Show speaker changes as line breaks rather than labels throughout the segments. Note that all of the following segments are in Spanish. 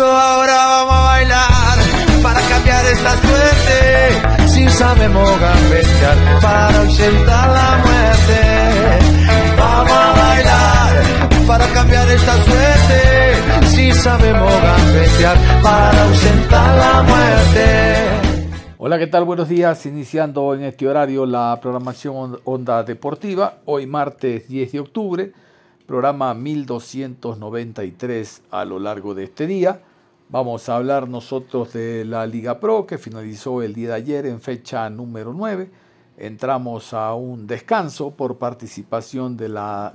Eso ahora vamos a bailar para cambiar esta suerte. Si sabemos gambetear para ausentar la muerte. Vamos a bailar para cambiar esta suerte. Si sabemos gambetear para ausentar la muerte.
Hola, ¿qué tal? Buenos días. Iniciando en este horario la programación Onda Deportiva. Hoy martes 10 de octubre programa 1293 a lo largo de este día. Vamos a hablar nosotros de la Liga Pro que finalizó el día de ayer en fecha número 9. Entramos a un descanso por participación de la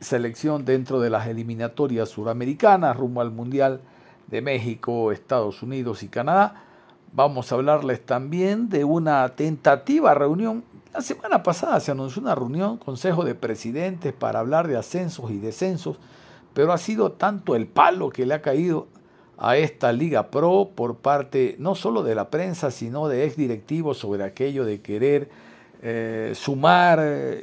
selección dentro de las eliminatorias suramericanas rumbo al Mundial de México, Estados Unidos y Canadá. Vamos a hablarles también de una tentativa reunión la semana pasada se anunció una reunión, Consejo de Presidentes, para hablar de ascensos y descensos, pero ha sido tanto el palo que le ha caído a esta Liga Pro por parte no solo de la prensa, sino de exdirectivos sobre aquello de querer eh, sumar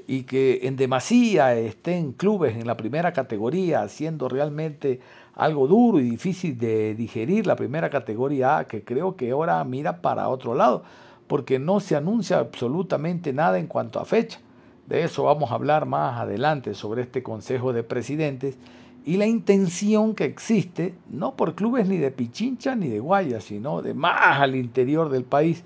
y que en demasía estén clubes en la primera categoría, haciendo realmente algo duro y difícil de digerir la primera categoría A, que creo que ahora mira para otro lado porque no se anuncia absolutamente nada en cuanto a fecha. De eso vamos a hablar más adelante sobre este Consejo de Presidentes y la intención que existe, no por clubes ni de Pichincha ni de Guaya, sino de más al interior del país,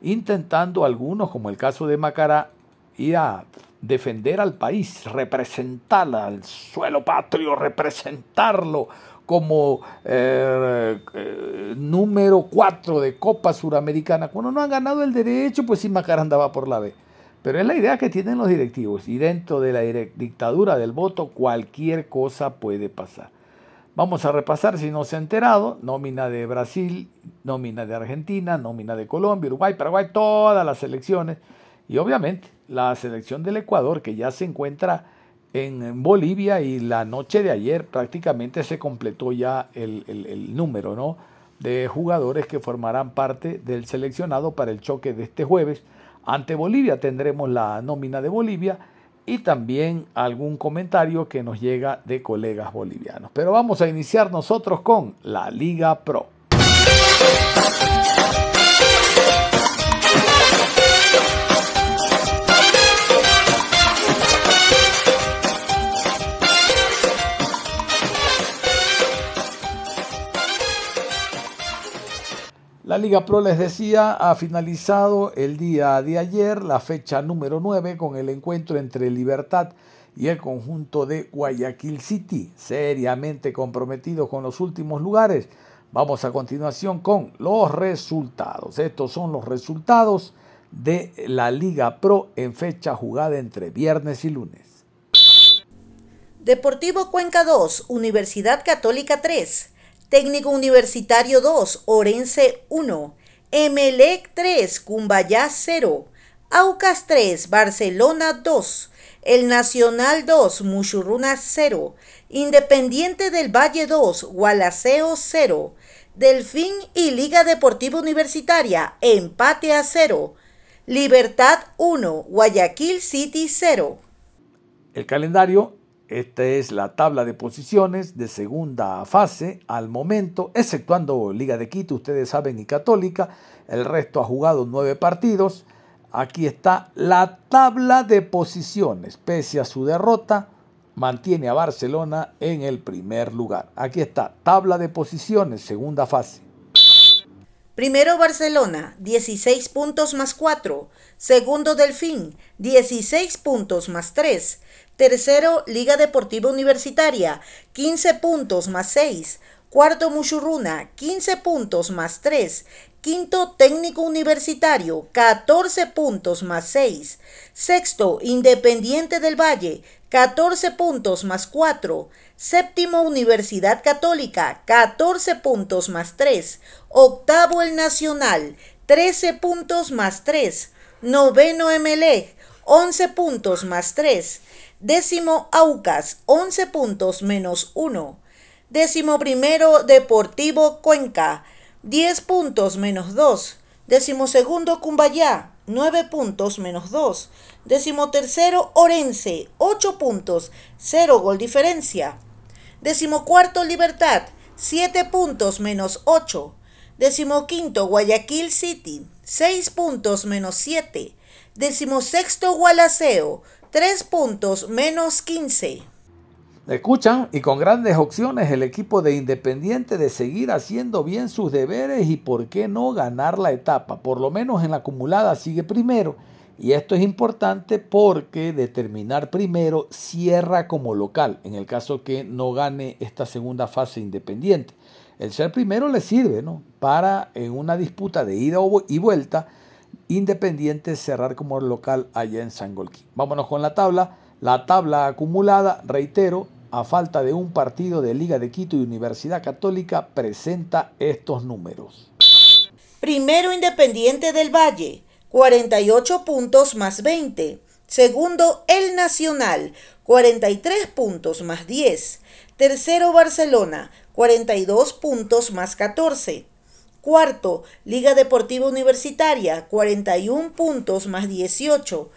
intentando algunos, como el caso de Macará, ir a defender al país, representar al suelo patrio, representarlo como eh, eh, número 4 de Copa Suramericana. Cuando no han ganado el derecho, pues sí Macará andaba por la B. Pero es la idea que tienen los directivos y dentro de la dictadura del voto cualquier cosa puede pasar. Vamos a repasar si no se ha enterado, nómina de Brasil, nómina de Argentina, nómina de Colombia, Uruguay, Paraguay, todas las selecciones y obviamente la selección del Ecuador que ya se encuentra en Bolivia y la noche de ayer prácticamente se completó ya el, número ¿no? de jugadores que formarán parte del seleccionado para el choque de este jueves. Ante Bolivia tendremos la nómina de Bolivia y también algún comentario que nos llega de colegas bolivianos. Pero vamos a iniciar nosotros con la Liga Pro. Liga Pro, les decía, ha finalizado el día de ayer, la fecha número 9, con el encuentro entre Libertad y el conjunto de Guayaquil City, seriamente comprometidos con los últimos lugares. Vamos a continuación con los resultados. Estos son los resultados de la Liga Pro en fecha jugada entre viernes y lunes.
Deportivo Cuenca 2, Universidad Católica 3. Técnico Universitario 2, Orense 1, Emelec 3, Cumbayá 0, Aucas 3, Barcelona 2, El Nacional 2, Muchurruna 0, Independiente del Valle 2, Gualaceo 0, Delfín y Liga Deportiva Universitaria, empate a 0, Libertad 1, Guayaquil City 0.
El calendario esta es la tabla de posiciones de segunda fase al momento, exceptuando Liga de Quito, ustedes saben, y Católica. El resto ha jugado nueve partidos. Aquí está la tabla de posiciones. Pese a su derrota, mantiene a Barcelona en el primer lugar. Aquí está, tabla de posiciones, segunda fase.
Primero Barcelona, 16 puntos más 4. Segundo Delfín, 16 puntos más 3. Tercero Liga Deportiva Universitaria, 15 puntos más 6. Cuarto Muchurruna, 15 puntos más 3. Quinto Técnico Universitario, 14 puntos más 6. Sexto Independiente del Valle, 14 puntos más 4. Séptimo Universidad Católica, 14 puntos más 3. Octavo el Nacional, 13 puntos más 3. Noveno Emelec, 11 puntos más 3. Décimo Aucas, 11 puntos menos 1. Décimo primero Deportivo Cuenca, 10 puntos menos 2. Décimo segundo Cumbayá, 9 puntos menos 2. Décimo tercero Orense, 8 puntos, 0 gol diferencia. Décimo cuarto Libertad, 7 puntos menos 8. Décimo quinto Guayaquil City, 6 puntos menos 7. Décimo sexto Gualaceo, 3 puntos menos 15.
Escuchan y con grandes opciones el equipo de Independiente de seguir haciendo bien sus deberes y por qué no ganar la etapa. Por lo menos en la acumulada sigue primero. Y esto es importante porque determinar primero cierra como local, en el caso que no gane esta segunda fase independiente. El ser primero le sirve ¿no? para en una disputa de ida y vuelta, Independiente cerrar como local allá en Sangolquí. Vámonos con la tabla. La tabla acumulada, reitero, a falta de un partido de Liga de Quito y Universidad Católica, presenta estos números.
Primero Independiente del Valle, 48 puntos más 20. Segundo El Nacional, 43 puntos más 10. Tercero Barcelona, 42 puntos más 14. Cuarto, Liga Deportiva Universitaria, 41 puntos más 18.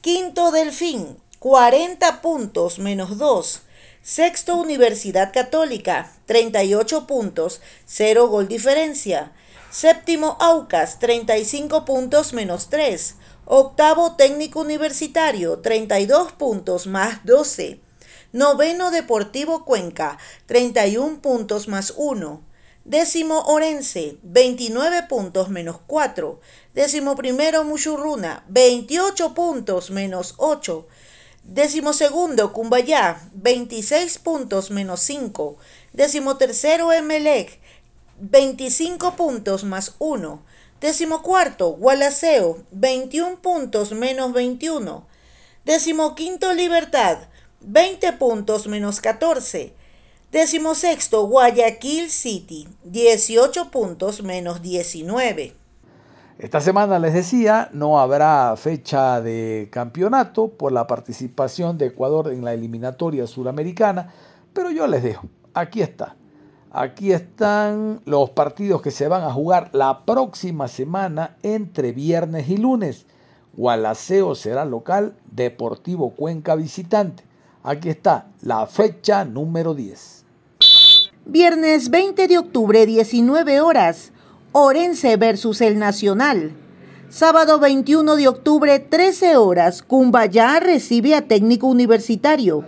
Quinto, Delfín, 40 puntos menos 2. Sexto, Universidad Católica, 38 puntos, 0 gol diferencia. Séptimo, Aucas, 35 puntos menos 3. Octavo, Técnico Universitario, 32 puntos más 12. Noveno, Deportivo Cuenca, 31 puntos más 1. Décimo Orense, 29 puntos menos 4. Décimo primero Muchurruna, 28 puntos menos 8. Décimo segundo, Cumbayá, 26 puntos menos 5. Décimo tercero, Emelec, 25 puntos más 1. Décimo cuarto, Gualaceo, 21 puntos menos 21. Décimo quinto, Libertad, 20 puntos menos 14. Décimo sexto, Guayaquil City, 18 puntos menos 19.
Esta semana les decía, no habrá fecha de campeonato por la participación de Ecuador en la eliminatoria suramericana, pero yo les dejo, aquí está. Aquí están los partidos que se van a jugar la próxima semana entre viernes y lunes. Gualaceo será local, Deportivo Cuenca visitante. Aquí está la fecha número 10.
Viernes 20 de octubre, 19 horas. Orense versus el Nacional. Sábado 21 de octubre, 13 horas, Cumbayá recibe a Técnico Universitario.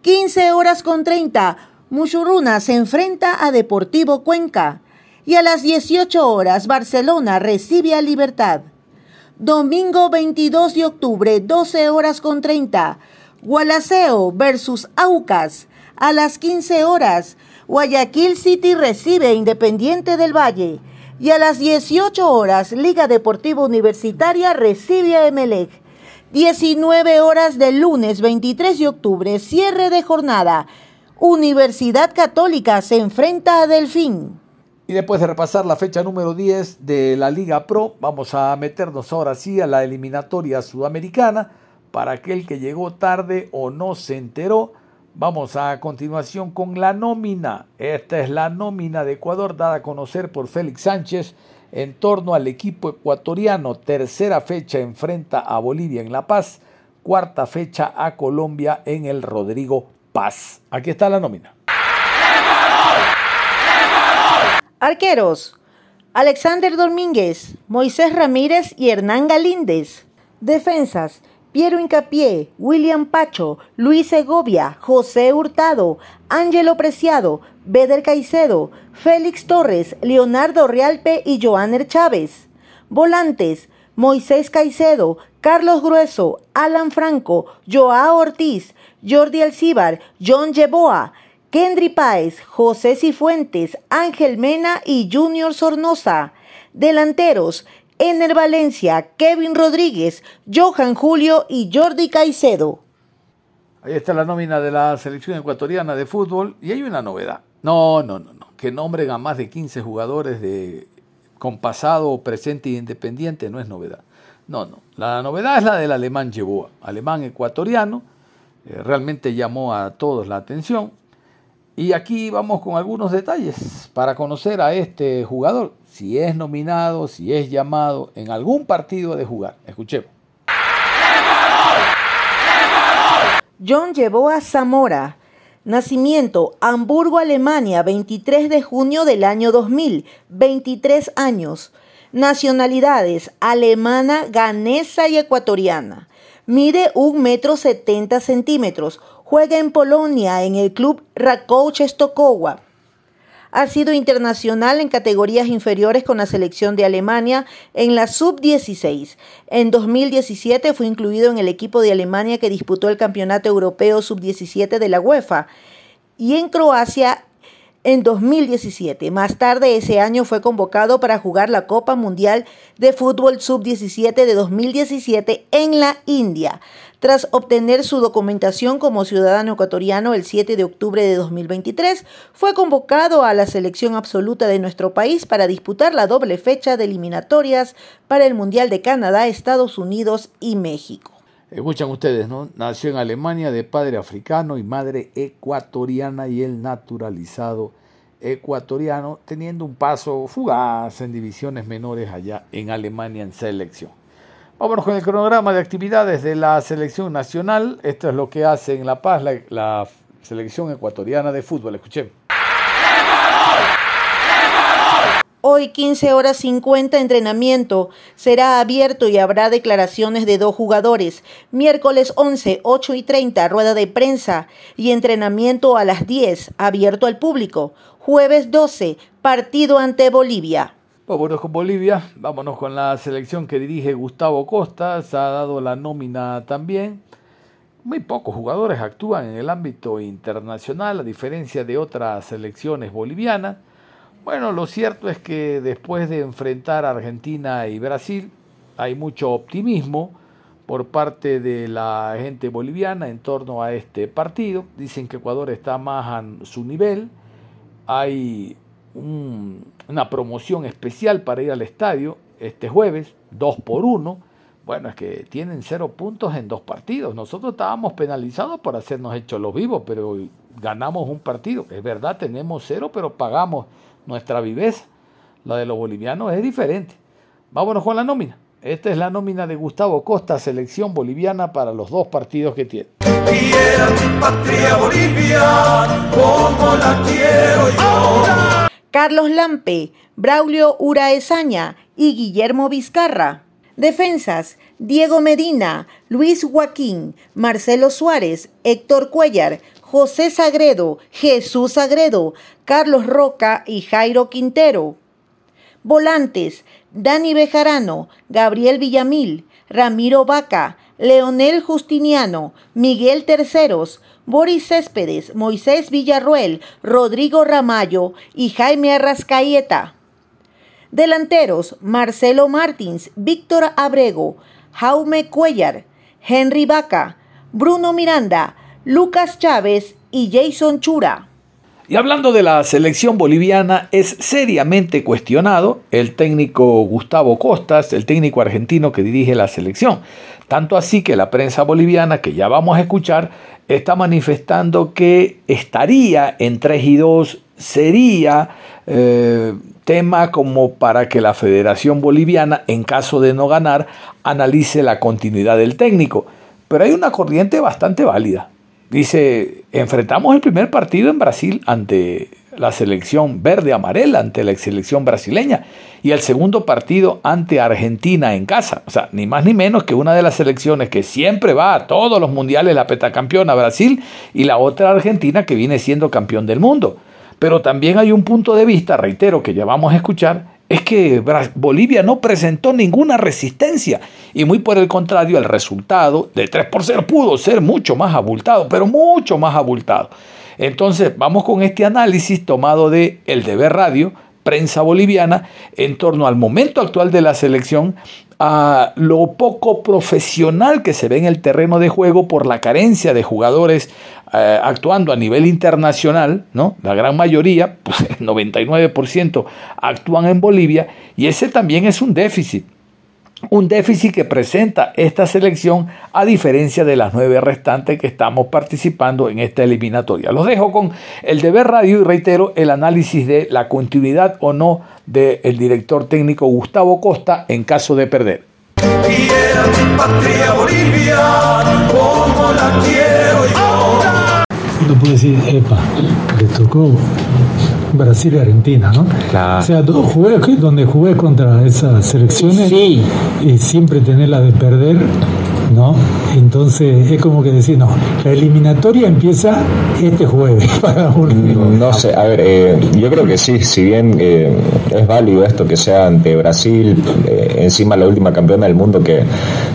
15 horas con 30, Muchurruna se enfrenta a Deportivo Cuenca. Y a las 18 horas, Barcelona recibe a Libertad. Domingo 22 de octubre, 12 horas con 30, Gualaceo versus Aucas. A las 15 horas, Guayaquil City recibe Independiente del Valle y a las 18 horas Liga Deportiva Universitaria recibe a Emelec. 19 horas del lunes 23 de octubre, cierre de jornada. Universidad Católica se enfrenta a Delfín.
Y después de repasar la fecha número 10 de la Liga Pro, vamos a meternos ahora sí a la eliminatoria sudamericana. Para aquel que llegó tarde o no se enteró, Vamos a continuación con la nómina. Esta es la nómina de Ecuador dada a conocer por Félix Sánchez en torno al equipo ecuatoriano. Tercera fecha enfrenta a Bolivia en La Paz. Cuarta fecha a Colombia en el Rodrigo Paz. Aquí está la nómina.
Arqueros. Alexander Domínguez, Moisés Ramírez y Hernán Galíndez. Defensas. Piero Incapié, William Pacho, Luis Segovia, José Hurtado, Ángelo Preciado, Beder Caicedo, Félix Torres, Leonardo Realpe y Joaner Chávez. Volantes, Moisés Caicedo, Carlos Grueso, Alan Franco, Joao Ortiz, Jordi Alcíbar, John Yeboa, Kendry Páez, José Cifuentes, Ángel Mena y Junior Sornosa. Delanteros, Ener Valencia, Kevin Rodríguez, Johan Julio y Jordi Caicedo.
Ahí está la nómina de la selección ecuatoriana de fútbol y hay una novedad. No, no, no, no. Que nombren a más de 15 jugadores de, con pasado, presente e independiente no es novedad. No, no. La novedad es la del alemán Yeboa, alemán ecuatoriano. Eh, realmente llamó a todos la atención. Y aquí vamos con algunos detalles para conocer a este jugador, si es nominado, si es llamado en algún partido de jugar. Escuchemos.
John llevó a Zamora. Nacimiento, Hamburgo, Alemania, 23 de junio del año 2000, 23 años. Nacionalidades, alemana, ganesa y ecuatoriana. Mide un metro setenta centímetros. Juega en Polonia en el club Rakouch Stokowa. Ha sido internacional en categorías inferiores con la selección de Alemania en la sub-16. En 2017 fue incluido en el equipo de Alemania que disputó el Campeonato Europeo sub-17 de la UEFA. Y en Croacia en 2017. Más tarde ese año fue convocado para jugar la Copa Mundial de Fútbol Sub-17 de 2017 en la India. Tras obtener su documentación como ciudadano ecuatoriano el 7 de octubre de 2023, fue convocado a la selección absoluta de nuestro país para disputar la doble fecha de eliminatorias para el Mundial de Canadá, Estados Unidos y México.
Escuchan ustedes, ¿no? Nació en Alemania de padre africano y madre ecuatoriana y el naturalizado ecuatoriano, teniendo un paso fugaz en divisiones menores allá en Alemania en selección. Vámonos con el cronograma de actividades de la selección nacional. Esto es lo que hace en La Paz la, selección ecuatoriana de fútbol. Escuchen.
Hoy 15 horas 50 entrenamiento. Será abierto y habrá declaraciones de dos jugadores. Miércoles 11, 8 y 30, rueda de prensa y entrenamiento a las 10, abierto al público. Jueves 12, partido ante Bolivia.
Vámonos con Bolivia, vámonos con la selección que dirige Gustavo Costa, se ha dado la nómina también. Muy pocos jugadores actúan en el ámbito internacional, a diferencia de otras selecciones bolivianas. Bueno, lo cierto es que después de enfrentar a Argentina y Brasil, hay mucho optimismo por parte de la gente boliviana en torno a este partido. Dicen que Ecuador está más a su nivel. Hay una promoción especial para ir al estadio este jueves, dos por uno. Bueno, es que tienen cero puntos en dos partidos. Nosotros estábamos penalizados por hacernos hechos los vivos, pero ganamos un partido. Es verdad, tenemos cero, pero pagamos nuestra viveza. La de los bolivianos es diferente. Vámonos con la nómina. Esta es la nómina de Gustavo Costa, selección boliviana para los dos partidos que tiene.
Carlos Lampe, Braulio Uraesaña y Guillermo Vizcarra. Defensas, Diego Medina, Luis Joaquín, Marcelo Suárez, Héctor Cuellar, José Sagredo, Jesús Sagredo, Carlos Roca y Jairo Quintero. Volantes, Dani Bejarano, Gabriel Villamil, Ramiro Vaca, Leonel Justiniano, Miguel Terceros, Boris Céspedes, Moisés Villarruel, Rodrigo Ramallo y Jaime Arrascaeta. Delanteros, Marcelo Martins, Víctor Abrego, Jaume Cuellar, Henry Vaca, Bruno Miranda, Lucas Chávez y Jason Chura.
Y hablando de la selección boliviana, es seriamente cuestionado el técnico Gustavo Costas, el técnico argentino que dirige la selección. Tanto así que la prensa boliviana, que ya vamos a escuchar, está manifestando que estaría en 3 y 2, sería eh, tema como para que la Federación Boliviana, en caso de no ganar, analice la continuidad del técnico. Pero hay una corriente bastante válida Dice, enfrentamos el primer partido en Brasil ante la selección verde-amarela ante la selección brasileña y el segundo partido ante Argentina en casa. O sea, ni más ni menos que una de las selecciones que siempre va a todos los mundiales, la petacampeona Brasil y la otra Argentina que viene siendo campeón del mundo. Pero también hay un punto de vista, reitero, que ya vamos a escuchar, es que Bolivia no presentó ninguna resistencia y muy por el contrario el resultado de 3 por 0 pudo ser mucho más abultado, pero mucho más abultado. Entonces vamos con este análisis tomado de El Deber Radio, prensa boliviana, en torno al momento actual de la selección, a lo poco profesional que se ve en el terreno de juego por la carencia de jugadores eh, actuando a nivel internacional, ¿no? La gran mayoría, pues el 99% actúan en Bolivia y ese también es un déficit. Un déficit que presenta esta selección a diferencia de las nueve restantes que estamos participando en esta eliminatoria. Los dejo con el deber radio y reitero el análisis de la continuidad o no del director técnico Gustavo Costa en caso de perder.
No puedo decir, epa, le tocó Brasil y Argentina, ¿no?
Claro.
O sea, jugué, donde jugué contra esas selecciones
Sí.
y siempre tener la de perder, ¿no? Entonces es como que decir, no, la eliminatoria empieza este jueves para uno.
No sé, a ver, eh, yo creo que sí, si bien eh, es válido esto que sea ante Brasil, eh, encima la última campeona del mundo que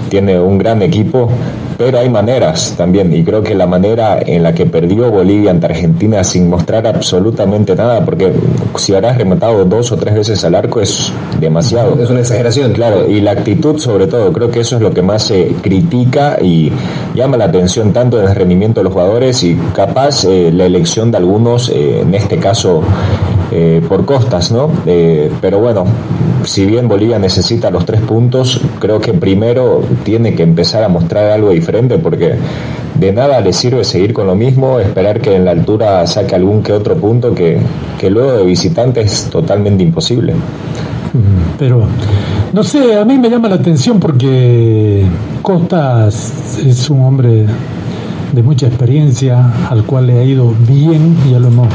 tiene un gran equipo, pero hay maneras también, y creo que la manera en la que perdió Bolivia ante Argentina sin mostrar absolutamente nada, porque si habrás rematado dos o tres veces al arco es demasiado.
Es una exageración.
Claro, y la actitud sobre todo, creo que eso es lo que más se critica y llama la atención tanto en el rendimiento de los jugadores y capaz eh, la elección de algunos, eh, en este caso eh, por costas, ¿no? Eh, pero bueno, si bien Bolivia necesita los tres puntos, creo que primero tiene que empezar a mostrar algo diferente porque de nada le sirve seguir con lo mismo, esperar que en la altura saque algún que otro punto que, que luego de visitante es totalmente imposible.
Pero, no sé, a mí me llama la atención porque Costas es un hombre de mucha experiencia, al cual le ha ido bien, ya lo hemos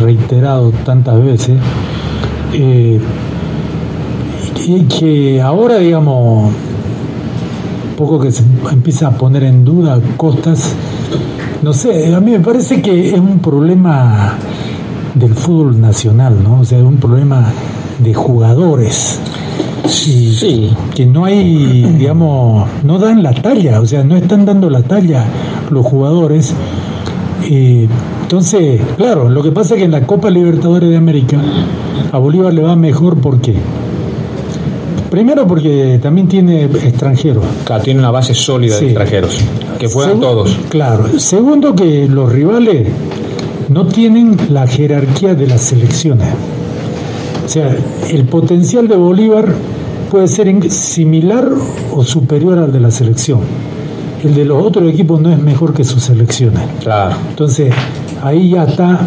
reiterado tantas veces, eh, y que ahora, digamos, poco que se empieza a poner en duda Costas, no sé, a mí me parece que es un problema del fútbol nacional, ¿no? O sea, es un problema de jugadores. Y
Sí.
Que no hay, digamos, no dan la talla, o sea, no están dando la talla los jugadores. Eh, entonces, claro, lo que pasa es que en la Copa Libertadores de América a Bolívar le va mejor, ¿por qué? Primero porque también tiene extranjeros.
Claro, tiene una base sólida
Sí.
de extranjeros, que juegan
Segu-
todos.
Claro. Segundo, que los rivales no tienen la jerarquía de las selecciones. O sea, el potencial de Bolívar puede ser similar o superior al de la selección. El de los otros equipos no es mejor que sus selecciones.
Claro.
Entonces, ahí ya está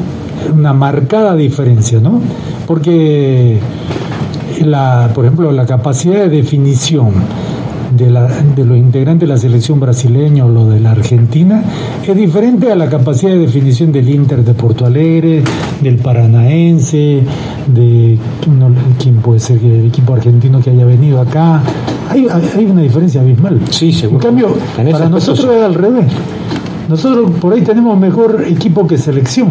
una marcada diferencia, ¿no? Porque, la, por ejemplo, la capacidad de definición de, la, de los integrantes de la selección brasileña o lo de la Argentina es diferente a la capacidad de definición del Inter de Porto Alegre, del Paranaense, de no, quién puede ser que el equipo argentino que haya venido acá. Hay, hay- una diferencia abismal.
Sí, seguro.
En cambio,
En
para nosotros
sí.
es al revés. Nosotros por ahí tenemos mejor equipo que selección.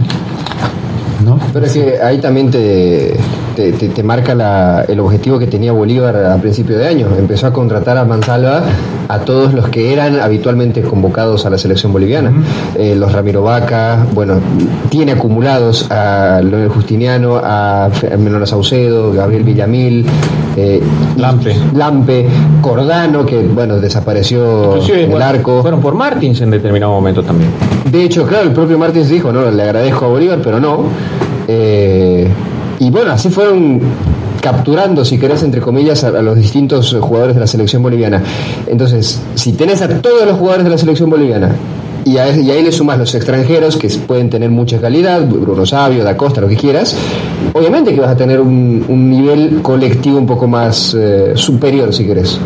¿No?
Pero es que ahí también te, te, te- te marca la- el objetivo que tenía Bolívar a principio de año. Empezó a contratar a Mansalva a todos los que eran habitualmente convocados a la selección boliviana. Eh, los Ramiro Vaca, bueno, tiene acumulados a Leonel Justiniano, a Fe- Menor Saucedo, Gabriel Villamil, eh,
Lampe.
Lampe, Cordano, que bueno, desapareció
Inclusive,
en el
bueno,
arco.
Fueron por Martins en determinado momento también.
De hecho, claro, el propio Martins dijo, no, le agradezco a Bolívar, pero no. Eh, y bueno, así fueron capturando, si querés, entre comillas, a, a los distintos eh, jugadores de la selección boliviana. Entonces, si tenés a todos los jugadores de la selección boliviana y, a- y ahí le sumas los extranjeros que pueden tener mucha calidad, Bruno Sabio, Da Costa, lo que quieras, obviamente que vas a tener un, un nivel colectivo un poco más eh, superior, si querés.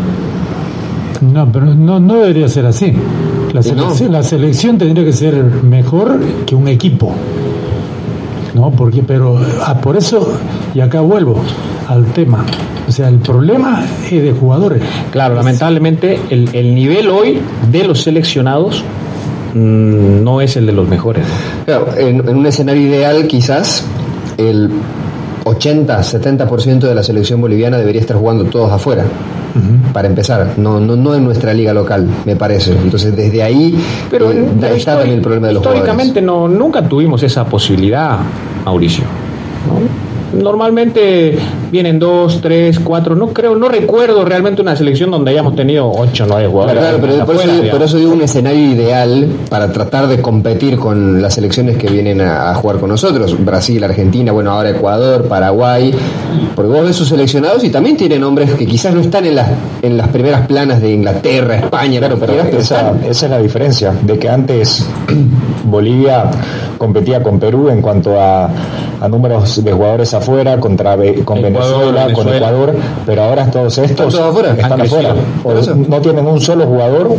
No, pero no, no debería ser así. La
no.
la selección tendría que ser mejor que un equipo. ¿No? Porque, pero ah, por eso, y acá vuelvo al tema, o sea, el problema es de jugadores.
Claro, lamentablemente el, el nivel hoy de los seleccionados mm, no es el de los mejores.
Claro, en, en un escenario ideal quizás el 80-70% de la selección boliviana debería estar jugando todos afuera. Para empezar, no, no, no en nuestra liga local, me parece. Entonces, desde ahí
Pero
eh,
pero
está también el problema de los jugadores.
históricamente no, nunca tuvimos esa posibilidad, Mauricio. ¿no? Normalmente vienen dos, tres, cuatro, no creo, no recuerdo realmente una selección donde hayamos tenido ocho, nueve jugadores.
Claro, pero por eso, por eso digo un escenario ideal para tratar de competir con las selecciones que vienen a, a jugar con nosotros. Brasil, Argentina, bueno, ahora Ecuador, Paraguay. Porque vos ves sus seleccionados y también tienen nombres que quizás no están en las, en las primeras planas de Inglaterra, España,
Claro, pero esa, esa es la diferencia, de que antes Bolivia competía con Perú en cuanto a, a números de jugadores afuera, contra con
Ecuador,
Venezuela, con. Ecuador, pero ahora todos estos
todos afuera?
están
Han
afuera. no tienen un solo jugador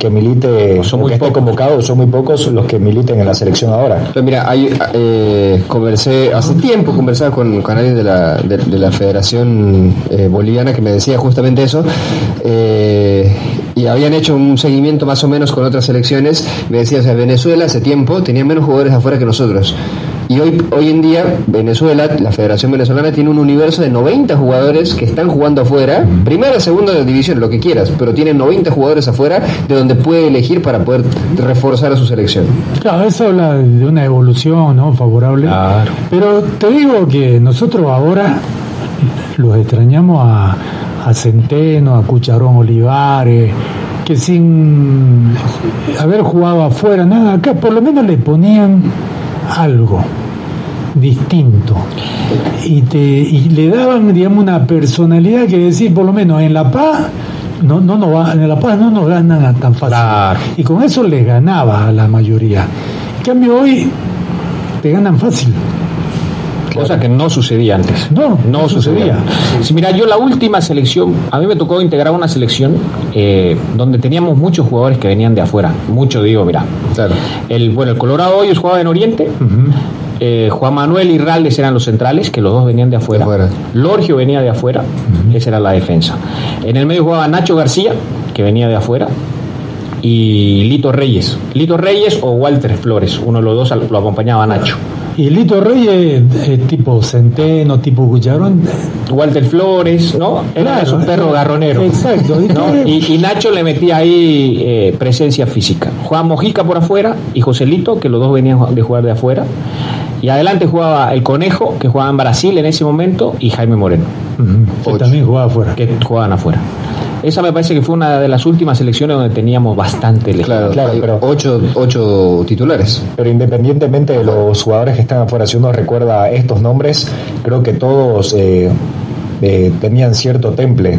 que milite,
son
o
muy
que esté convocado, son muy pocos los que militen en la selección ahora.
Pero mira, hay, eh, conversé, hace tiempo conversaba con, con alguien de la, de, de la Federación eh, Boliviana que me decía justamente eso, eh, y habían hecho un seguimiento más o menos con otras selecciones, me decía, o sea, Venezuela hace tiempo tenía menos jugadores afuera que nosotros. Y hoy, hoy en día, Venezuela, la Federación Venezolana, tiene un universo de 90 jugadores que están jugando afuera, primera, segunda división, lo que quieras, pero tiene 90 jugadores afuera de donde puede elegir para poder reforzar a su selección.
Claro, eso habla de una evolución ¿no? favorable.
Claro.
Pero te digo que nosotros ahora los extrañamos a, a Centeno, a Cucharón Olivares, que sin haber jugado afuera, nada, acá por lo menos le ponían algo distinto y te y le daban digamos una personalidad que decir por lo menos en La Paz no no va, en La Paz no nos ganan tan fácil
Claro.
y con eso les ganaba a la mayoría en cambio hoy te ganan fácil
Cosa que no sucedía antes.
No,
no
no
sucedía. Sí, mira, yo la última selección, a mí me tocó integrar una selección eh, donde teníamos muchos jugadores que venían de afuera. Mucho digo, mira.
Claro.
El, bueno, el Colorado Hoyos jugaba en Oriente. Eh, Juan Manuel y Raldes eran los centrales, que los dos venían de afuera.
De afuera.
Lorgio venía de afuera, esa era la defensa. En el medio jugaba Nacho García, que venía de afuera, y Lito Reyes. Lito Reyes o Walter Flores, uno de los dos lo acompañaba a Nacho.
y Lito Reyes es tipo Centeno tipo Cucharón
Walter Flores, ¿no? Era
Claro,
un perro
eh,
garronero.
exacto.
¿no? Y, y Nacho le metía ahí eh, presencia física. Juan Mojica por afuera y Joselito, que los dos venían de jugar de afuera. Y adelante jugaba el Conejo, que jugaba en Brasil en ese momento, y Jaime Moreno,
que también jugaba afuera.
Que jugaban afuera. Esa me parece que fue una de las últimas selecciones donde teníamos bastante
Claro,
Claro, pero-
ocho, ocho titulares.
Pero independientemente de los jugadores que están afuera, si uno recuerda estos nombres, creo que todos eh, eh, tenían cierto temple,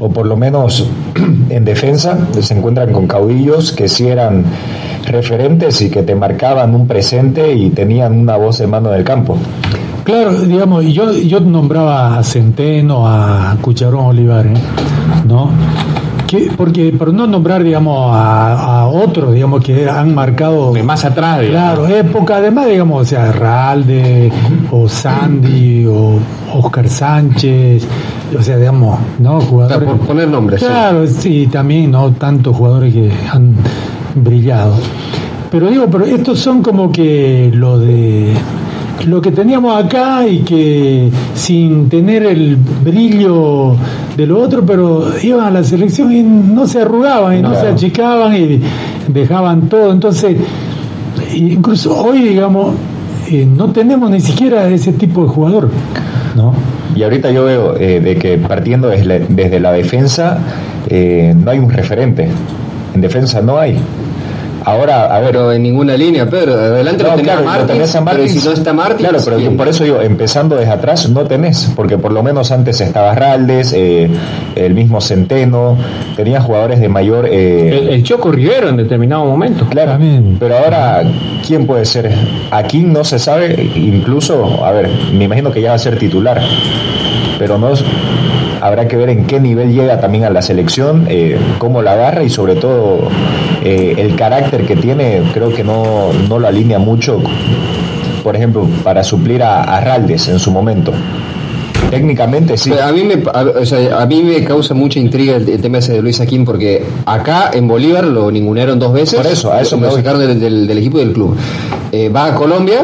o por lo menos en defensa se encuentran con caudillos que sí eran referentes y que te marcaban un presente y tenían una voz en mano del campo.
Claro, digamos, yo, yo nombraba a Centeno, a Cucharón Olivares, ¿no? Que, porque, por no nombrar, digamos, a, a otros, digamos, que han marcado...
De más atrás, digamos.
Claro, época, además, digamos, o sea, Ralde, o Sandy, o Oscar Sánchez, o sea, digamos, ¿no? Jugadores...
Por poner nombres, sí.
Claro, sí, también, ¿no? Tantos jugadores que han brillado. Pero digo, pero estos son como que lo de lo que teníamos acá y que sin tener el brillo de lo otro, pero iban a la selección y no se arrugaban y no, se achicaban y dejaban todo. Entonces, incluso hoy, digamos, eh, no tenemos ni siquiera ese tipo de jugador, ¿no?
Y ahorita yo veo eh, de que partiendo desde la, desde la defensa eh, no hay un referente. En defensa no hay. Ahora, a ver,
Pero en ninguna línea, Pedro. Adelante lo
No,
tenía
claro, lo
Martins,
tenés a
pero
Martins.
si no está Martins...
Claro, pero
¿quién?
por eso digo, empezando desde atrás no tenés, porque por lo menos antes estaba Raldes, eh, el mismo Centeno, tenías jugadores de mayor... eh,
El, el Choco Rivero en determinado momento.
Claro,
También.
pero ahora, ¿quién puede ser? Aquí no se sabe, incluso, a ver, me imagino que ya va a ser titular, pero no es- habrá que ver en qué nivel llega también a la selección, eh, cómo la agarra y sobre todo eh, el carácter que tiene, creo que no, no lo alinea mucho por ejemplo, para suplir a, a Raldes en su momento. Técnicamente sí.
A mí, me, a, o sea, a mí me causa mucha intriga el, el tema ese de Luis Aquín porque acá en Bolívar lo ningunearon dos veces.
Por eso, a eso me
lo sacaron del, del- del equipo y del club. Eh, va a Colombia,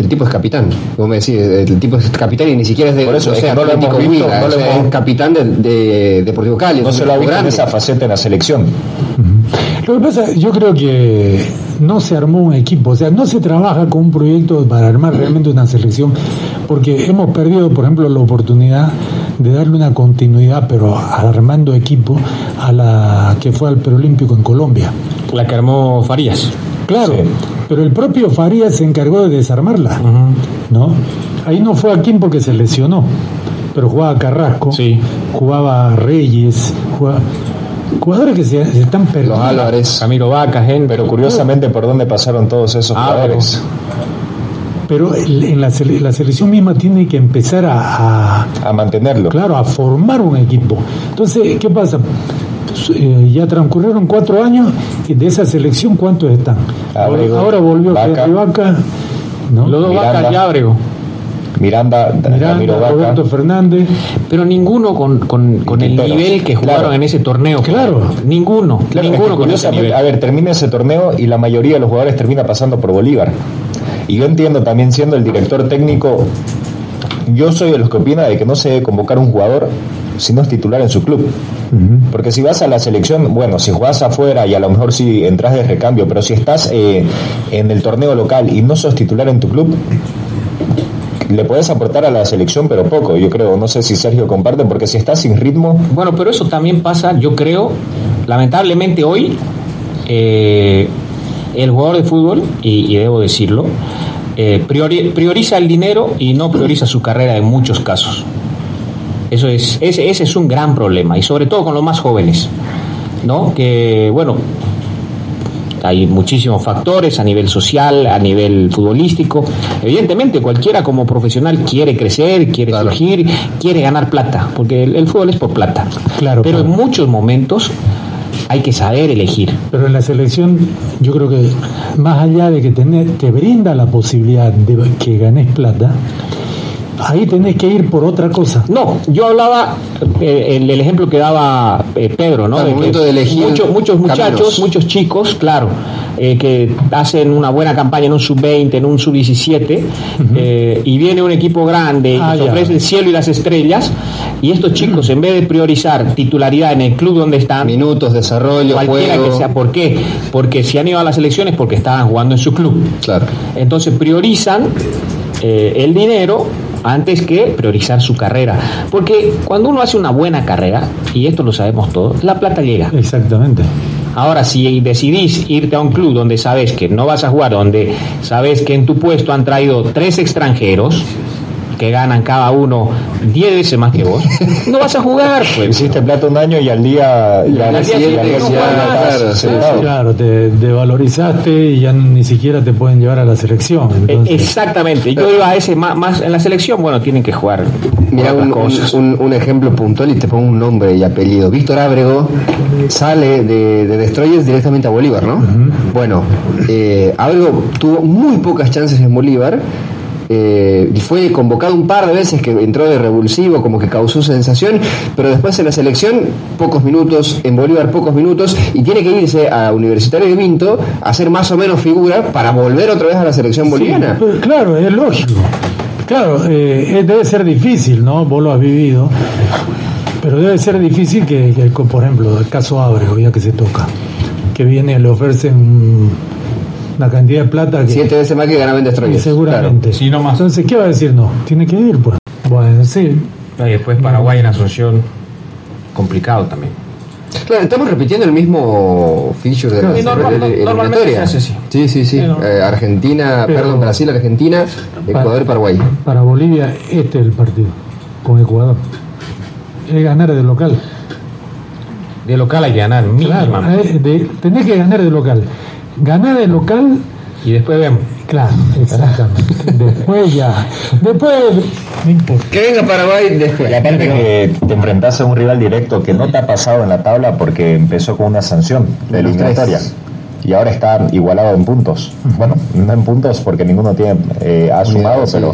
el tipo es capitán. Como me decís, el tipo es capitán y ni siquiera es de
Por eso,
o
es
sea,
que no lo hemos visto, no
o
lo
sea,
hemos-
es capitán de, de Deportivo Cali.
No se lo ha visto en esa faceta en la selección.
Lo que pasa, yo creo que no se armó un equipo, o sea, no se trabaja con un proyecto para armar realmente una selección, porque hemos perdido, por ejemplo, la oportunidad de darle una continuidad, pero armando equipo, a la que fue al preolímpico en Colombia.
La que armó Farías.
Claro, pero el propio Farías se encargó de desarmarla, ¿no? Ahí no fue Aquín porque se lesionó, pero jugaba Carrasco, jugaba Reyes, jugaba- jugadores que se, se están perdiendo.
Los Álvarez.
Camilo Vaca, gente.
Pero curiosamente, ¿por dónde pasaron todos esos
Ah,
jugadores?
Pero el- en la, sele- la selección misma tiene que empezar a, a-
A mantenerlo.
claro, a formar un equipo. Entonces, ¿qué pasa? Pues, eh, ya transcurrieron cuatro años y de esa selección, ¿cuántos están?
Ábrego,
Ahora volvió
Vaca.
¿no?
Los dos
Miranda.
Vacas y Ábrego.
Miranda, Ramiro
Miranda,
Vaca.
Roberto Fernández.
Pero ninguno con, con, con el nivel que jugaron
Claro.
en ese torneo.
Claro.
Ninguno.
Claro, es
ninguno
que
con ese
curiosamente,
nivel.
a ver, termina ese torneo y la mayoría de los jugadores termina pasando por Bolívar. Y yo entiendo también siendo el director técnico, yo soy de los que opina de que no se debe convocar un jugador si no es titular en su club. Porque si vas a la selección, bueno, si jugás afuera y a lo mejor si entras de recambio, pero si estás eh, en el torneo local y no sos titular en tu club, le puedes aportar a la selección, pero poco, yo creo. No sé si Sergio comparte, porque si estás sin ritmo,
Bueno, pero eso también pasa, yo creo, lamentablemente hoy, eh, el jugador de fútbol, y, y debo decirlo, eh, priori- prioriza el dinero y no prioriza su carrera en muchos casos. Eso es, ese, ese es un gran problema, y sobre todo con los más jóvenes, ¿no? Que, bueno, hay muchísimos factores a nivel social, a nivel futbolístico. Evidentemente, cualquiera como profesional quiere crecer, quiere surgir, quiere ganar plata, porque el, el fútbol es por plata.
Claro,
Pero
claro.
en muchos momentos hay que saber elegir.
Pero en la selección, yo creo que más allá de que tener, te brinda la posibilidad de que ganes plata, ahí tenés que ir por otra cosa.
No, yo hablaba eh, el, el ejemplo que daba eh, Pedro, ¿no?
Al
De que
momento de elegir
muchos, muchos muchachos,
caminos.
muchos chicos, claro, eh, que hacen una buena campaña en un sub-20, en un sub-17, eh, y viene un equipo grande y
Ah,
les
ya.
ofrece el cielo y las estrellas, y estos chicos, en vez de priorizar titularidad en el club donde están,
Minutos, desarrollo,
cualquiera
juego.
que sea, ¿por qué? Porque si han ido a las elecciones porque estaban jugando en su club.
Claro.
Entonces priorizan eh, el dinero antes que priorizar su carrera. Porque cuando uno hace una buena carrera, y esto lo sabemos todos, la plata llega.
Exactamente.
Ahora, si decidís irte a un club donde sabes que no vas a jugar, donde sabes que en tu puesto han traído tres extranjeros, que ganan cada uno 10 veces más que vos, no vas a jugar, pues.
hiciste plata un año y al día, y al
día.
Claro, te devalorizaste y ya ni siquiera te pueden llevar a la selección.
Eh,
Entonces,
Exactamente, yo iba a ese más, más en la selección, bueno, tienen que jugar.
Mira
otras
un,
cosas.
un- un- un ejemplo puntual y te pongo un nombre y apellido. Víctor Ábrego sale de, de Destroyers directamente a Bolívar, ¿no? Bueno, eh, Ábrego tuvo muy pocas chances en Bolívar. Eh, fue convocado un par de veces que entró de revulsivo, como que causó sensación, pero después en la selección, pocos minutos, en Bolívar pocos minutos, y tiene que irse a Universitario de Vinto a hacer más o menos figura para volver otra vez a la selección boliviana.
Pues, claro, es lógico. Claro, eh, eh, debe ser difícil, ¿no? Vos lo has vivido. Pero debe ser difícil que, que, por ejemplo, el caso Ábrego, ya que se toca, que viene, le ofrecen una cantidad de plata que
Siete veces más que ganaba en Destroyers.
seguramente.
Sí, no más.
Entonces, ¿qué va a decir? No, tiene que ir, pues. Bueno, sí.
Y después Paraguay en Asunción, complicado también.
Claro, estamos repitiendo el mismo feature de la
Sí, normal-
de la
normalmente hace.
Sí, sí, sí. Eh, Argentina,
Pero-
perdón, Brasil, Argentina, Ecuador, Paraguay.
Para Bolivia, este es el partido con Ecuador. Es ganar de local.
De local hay que ganar,
Claro,
mínimamente.
eh, de- tenés que ganar de local. Ganar de local,
Y después vemos.
claro, exactamente. Después ya. Después, no importa.
Que venga Paraguay después.
Y aparte que te enfrentas a un rival directo que no te ha pasado en la tabla porque empezó con una sanción de eliminatoria. y ahora está igualado en puntos. Bueno, no en puntos porque ninguno tiene eh, ha sumado, pero,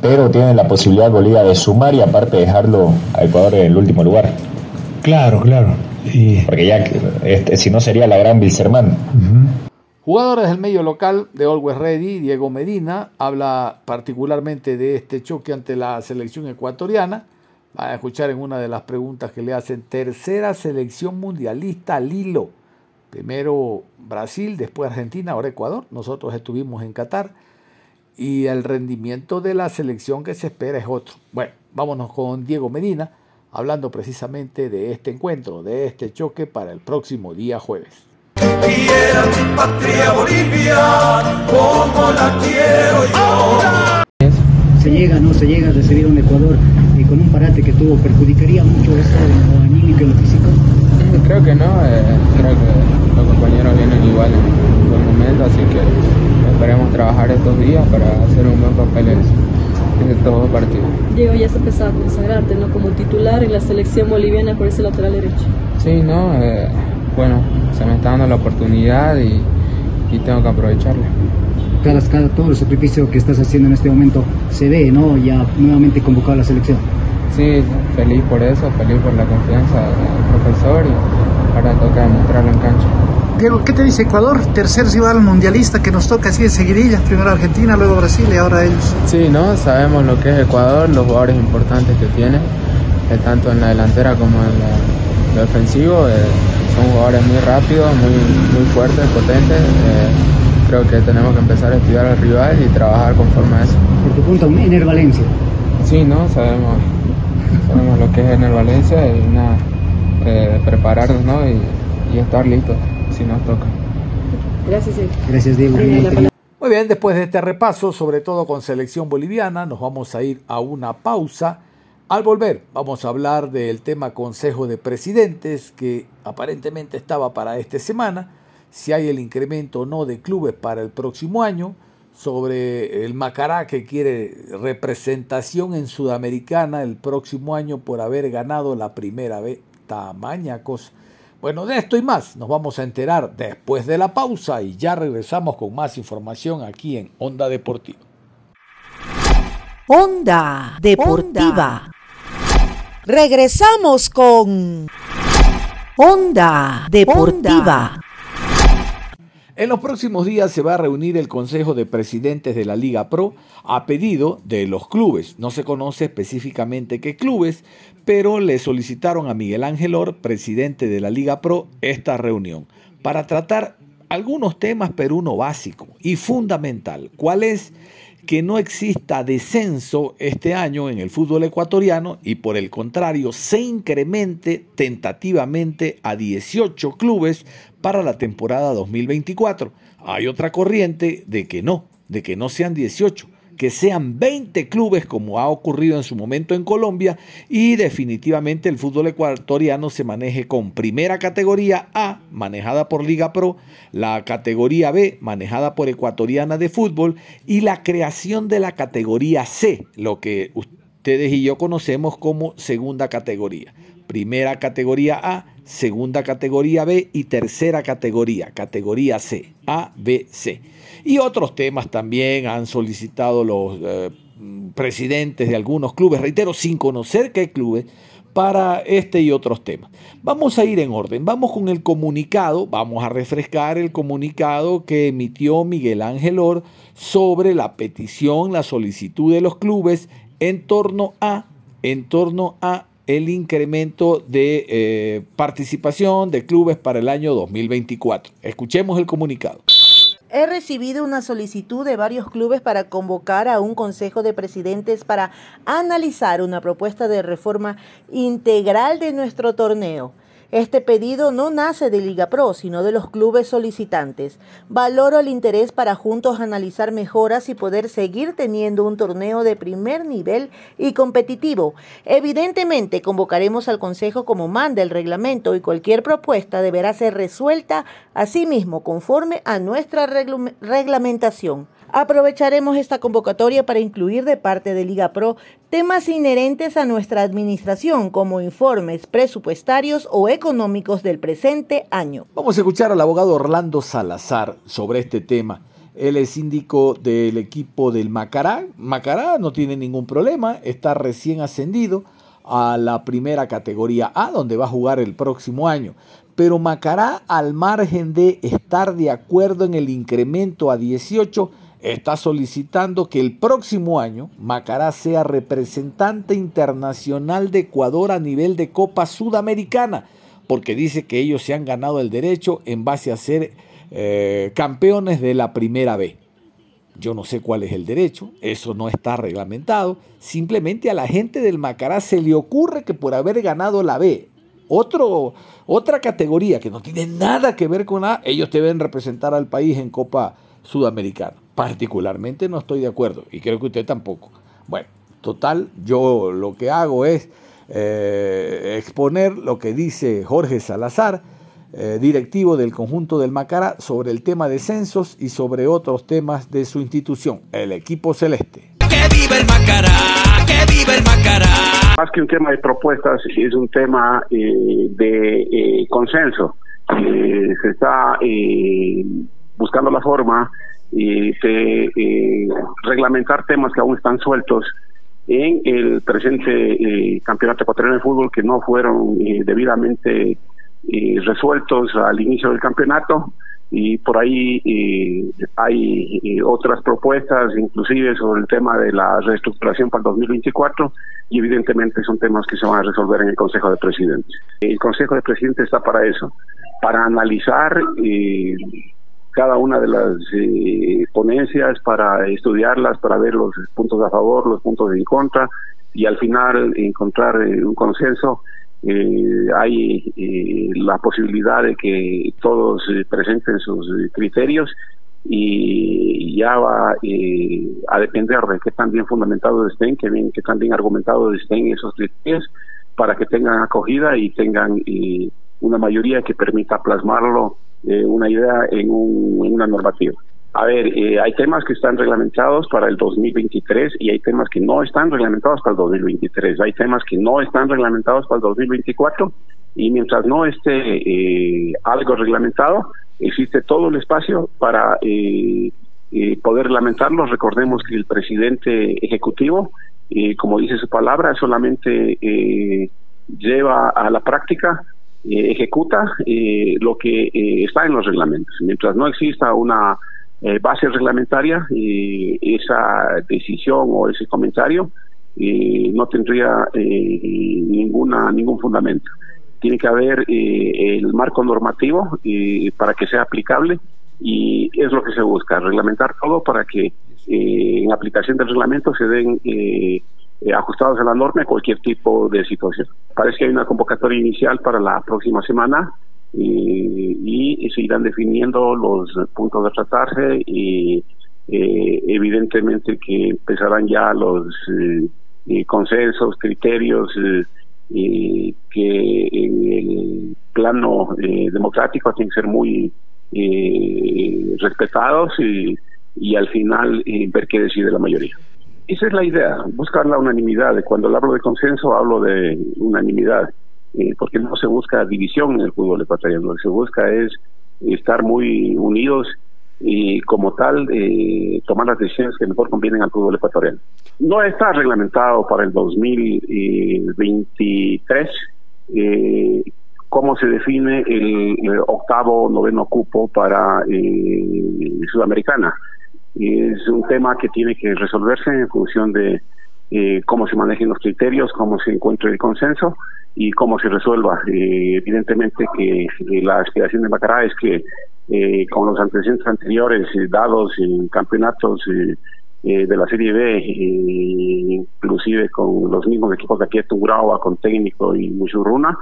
pero tiene la posibilidad Bolivia de sumar y aparte dejarlo a Ecuador en el último lugar.
Claro, claro.
Porque ya, este, si no sería la gran Bilserman.
Jugadores del medio local de Always Ready, Diego Medina, habla particularmente de este choque ante la selección ecuatoriana. Van a escuchar en una de las preguntas que le hacen. Tercera selección mundialista Lilo. Primero Brasil, después Argentina, ahora Ecuador. Nosotros estuvimos en Qatar. Y el rendimiento de la selección que se espera es otro. Bueno, vámonos con Diego Medina, hablando precisamente de este encuentro, de este choque para el próximo día jueves
y era mi patria Bolivia, como la quiero yo.
Se llega, no se llega a recibir un Ecuador y con un parate que tuvo, ¿perjudicaría mucho eso en lo anímico y lo físico?
Creo que no, eh, creo que los compañeros vienen igual en buen momento, así que esperemos trabajar estos días para hacer un buen papel en, en todo partido.
Diego, ya se empezaba a consagrarte ¿no? como titular en la selección boliviana por ese lateral derecho.
Sí, no, eh, bueno, se me está dando la oportunidad y, tengo que aprovecharla.
Cada, cada, todo el sacrificio que estás haciendo en este momento se ve, ¿no? Ya nuevamente convocado a la selección.
Sí, feliz por eso, feliz por la confianza del profesor y ahora toca demostrarlo en cancha.
Diego, ¿qué te dice Ecuador? Tercer rival mundialista que nos toca así de seguidilla, primero Argentina, luego Brasil y ahora ellos.
Sí, ¿no? Sabemos lo que es Ecuador, los jugadores importantes que tiene, eh, tanto en la delantera como en lo defensivo. Eh, son jugadores muy rápidos, muy, muy fuertes, potentes. Eh, creo que tenemos que empezar a estudiar al rival y trabajar conforme a eso.
Por tu punto, Ener Valencia.
Sí, ¿no? Sabemos, sabemos lo que es Ener Valencia y nada, eh, prepararnos ¿no? y, y, estar listos si nos toca.
Gracias,
Gracias, Diego.
Muy bien, después de este repaso, sobre todo con selección boliviana, nos vamos a ir a una pausa. Al volver, vamos a hablar del tema Consejo de Presidentes, que aparentemente estaba para esta semana, si hay el incremento o no de clubes para el próximo año, sobre el Macará que quiere representación en Sudamericana el próximo año por haber ganado la primera vez. Tamaña cosa. Bueno, de esto y más nos vamos a enterar después de la pausa y ya regresamos con más información aquí en Onda Deportiva.
Onda Deportiva. Regresamos con Onda Deportiva.
En los próximos días se va a reunir el Consejo de Presidentes de la Liga Pro a pedido de los clubes. No se conoce específicamente qué clubes, pero le solicitaron a Miguel Ángel Or, presidente de la Liga Pro, esta reunión para tratar algunos temas, pero uno básico y fundamental. ¿Cuál es? que no exista descenso este año en el fútbol ecuatoriano y por el contrario se incremente tentativamente a 18 clubes para la temporada 2024. Hay otra corriente de que no, de que no sean 18, que sean 20 clubes como ha ocurrido en su momento en Colombia y definitivamente el fútbol ecuatoriano se maneje con primera categoría A, manejada por Liga Pro, la categoría B, manejada por Ecuatoriana de Fútbol y la creación de la categoría C, lo que ustedes y yo conocemos como segunda categoría. Primera categoría A, segunda categoría B y tercera categoría, categoría C, A, B, C. Y otros temas también han solicitado los eh, presidentes de algunos clubes, reitero, sin conocer qué clubes, para este y otros temas. Vamos a ir en orden, vamos con el comunicado, vamos a refrescar el comunicado que emitió Miguel Ángel Or sobre la petición, la solicitud de los clubes en torno a, en torno a el incremento de eh, participación de clubes para el año 2024. Escuchemos el comunicado.
He recibido una solicitud de varios clubes para convocar a un consejo de presidentes para analizar una propuesta de reforma integral de nuestro torneo. Este pedido no nace de Liga Pro, sino de los clubes solicitantes. Valoro el interés para juntos analizar mejoras y poder seguir teniendo un torneo de primer nivel y competitivo. Evidentemente, convocaremos al Consejo como manda el reglamento y cualquier propuesta deberá ser resuelta asimismo conforme a nuestra reglamentación. Aprovecharemos esta convocatoria para incluir de parte de Liga Pro temas inherentes a nuestra administración como informes presupuestarios o económicos del presente año.
Vamos a escuchar al abogado Orlando Salazar sobre este tema. Él es síndico del equipo del Macará. Macará no tiene ningún problema, está recién ascendido a la primera categoría A, donde va a jugar el próximo año. Pero Macará, al margen de estar de acuerdo en el incremento a 18, está solicitando que el próximo año Macará sea representante internacional de Ecuador a nivel de Copa Sudamericana, porque dice que ellos se han ganado el derecho en base a ser eh, campeones de la primera B. Yo no sé cuál es el derecho, eso no está reglamentado. Simplemente a la gente del Macará se le ocurre que por haber ganado la B, otro, otra categoría que no tiene nada que ver con A, ellos deben representar al país en Copa Sudamericana particularmente no estoy de acuerdo y creo que usted tampoco. Bueno, total, yo lo que hago es eh, exponer lo que dice Jorge Salazar, eh, directivo del conjunto del Macará, sobre el tema de censos y sobre otros temas de su institución, el equipo celeste. ¡Que viva el Macará!
¡Que viva el Macará! Más que un tema de propuestas, es un tema eh, de consenso. se está buscando la forma de eh, reglamentar temas que aún están sueltos en el presente eh, campeonato ecuatoriano de fútbol que no fueron eh, debidamente resueltos al inicio del campeonato y por ahí hay otras propuestas inclusive sobre el tema de la reestructuración para el 2024 y evidentemente son temas que se van a resolver en el Consejo de Presidentes. El Consejo de Presidentes está para eso, para analizar cada una de las eh, ponencias para estudiarlas, para ver los puntos a favor, los puntos en contra y al final encontrar eh, un consenso. Eh, hay la posibilidad de que todos presenten sus criterios y ya va a depender de qué tan bien fundamentados estén, que, bien, que tan bien argumentados estén esos criterios para que tengan acogida y tengan una mayoría que permita plasmarlo eh, una idea en, una normativa. A ver, eh, hay temas que están reglamentados para el 2023 y hay temas que no están reglamentados para el 2023. Hay temas que no están reglamentados para el 2024 y mientras no esté eh, algo reglamentado, existe todo el espacio para poder reglamentarlo. Recordemos que el presidente ejecutivo, como dice su palabra, solamente lleva a la práctica eh, ejecuta eh, lo que eh, está en los reglamentos. Mientras no exista una base reglamentaria, esa decisión o ese comentario no tendría ninguna ningún fundamento. Tiene que haber el marco normativo para que sea aplicable y es lo que se busca, reglamentar todo para que en aplicación del reglamento se den eh, ajustados a la norma cualquier tipo de situación. Parece que hay una convocatoria inicial para la próxima semana y, se irán definiendo los puntos de tratarse y eh, evidentemente que empezarán ya los eh, consensos, criterios que en el plano democrático tienen que ser muy respetados y al final ver qué decide la mayoría. Esa es la idea, buscar la unanimidad. Cuando hablo de consenso, hablo de unanimidad, eh, porque no se busca división en el fútbol ecuatoriano, lo que se busca es estar muy unidos y como tal eh, tomar las decisiones que mejor convienen al fútbol ecuatoriano. No está reglamentado para el 2023 eh, cómo se define el, el, octavo, noveno cupo para eh, Sudamericana es un tema que tiene que resolverse en función de eh, cómo se manejen los criterios, cómo se encuentre el consenso y cómo se resuelva. Eh, evidentemente que eh, la aspiración de Macará es que con los antecedentes anteriores dados en campeonatos de la Serie B, inclusive con los mismos equipos de aquí de Tungurahua, con técnico y Muchurruna,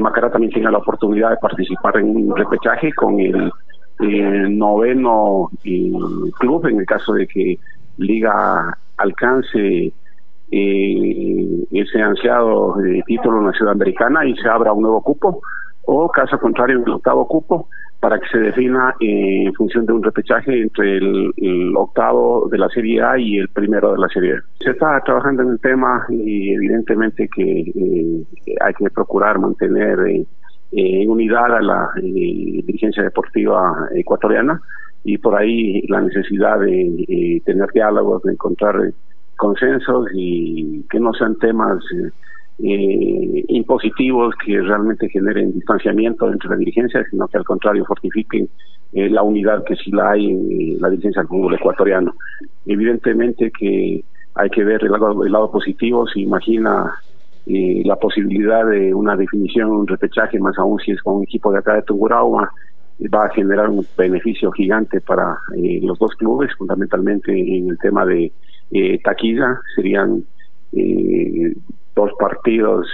Macará también tenga la oportunidad de participar en un repechaje con el el noveno club en el caso de que Liga alcance eh, ese ansiado eh, título en la ciudad americana y se abra un nuevo cupo o caso contrario el octavo cupo para que se defina eh, en función de un repechaje entre el, octavo de la Serie A y el primero de la Serie B. Se está trabajando en el tema y evidentemente que eh, hay que procurar mantener en eh, unidad a la dirigencia deportiva ecuatoriana y por ahí la necesidad de tener diálogos, de encontrar consensos y que no sean temas eh, impositivos que realmente generen distanciamiento entre la dirigencia, sino que al contrario fortifiquen eh, la unidad que sí la hay en la dirigencia del fútbol ecuatoriano. Evidentemente que hay que ver el el lado positivo, se imagina eh, la posibilidad de una definición, un repechaje, más aún si es con un equipo de acá de Tungurahua, va a generar un beneficio gigante para eh, los dos clubes, fundamentalmente en el tema de eh, taquilla, serían eh, dos partidos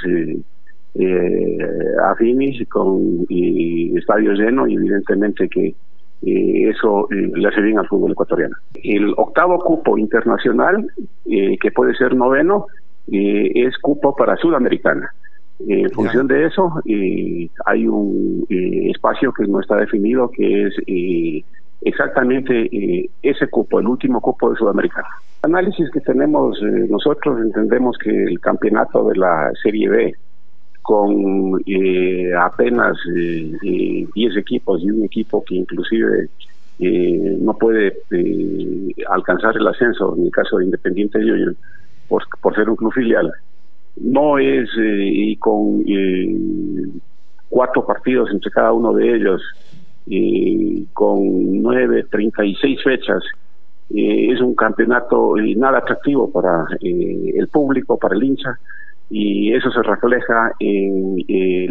eh, afines con estadio lleno y evidentemente que eso le hace bien al fútbol ecuatoriano. El octavo cupo internacional, que puede ser noveno, es cupo para Sudamericana. En función de eso, hay un espacio que no está definido, que es exactamente ese cupo, el último cupo de Sudamericana análisis que tenemos eh, nosotros entendemos que el campeonato de la Serie B con eh, apenas 10 eh, equipos y un equipo que inclusive no puede alcanzar el ascenso en el caso de Independiente Junior por, por ser un club filial no es y con cuatro partidos entre cada uno de ellos con nueve, treinta y seis fechas eh, es un campeonato eh, nada atractivo para eh, el público, para el hincha, y eso se refleja en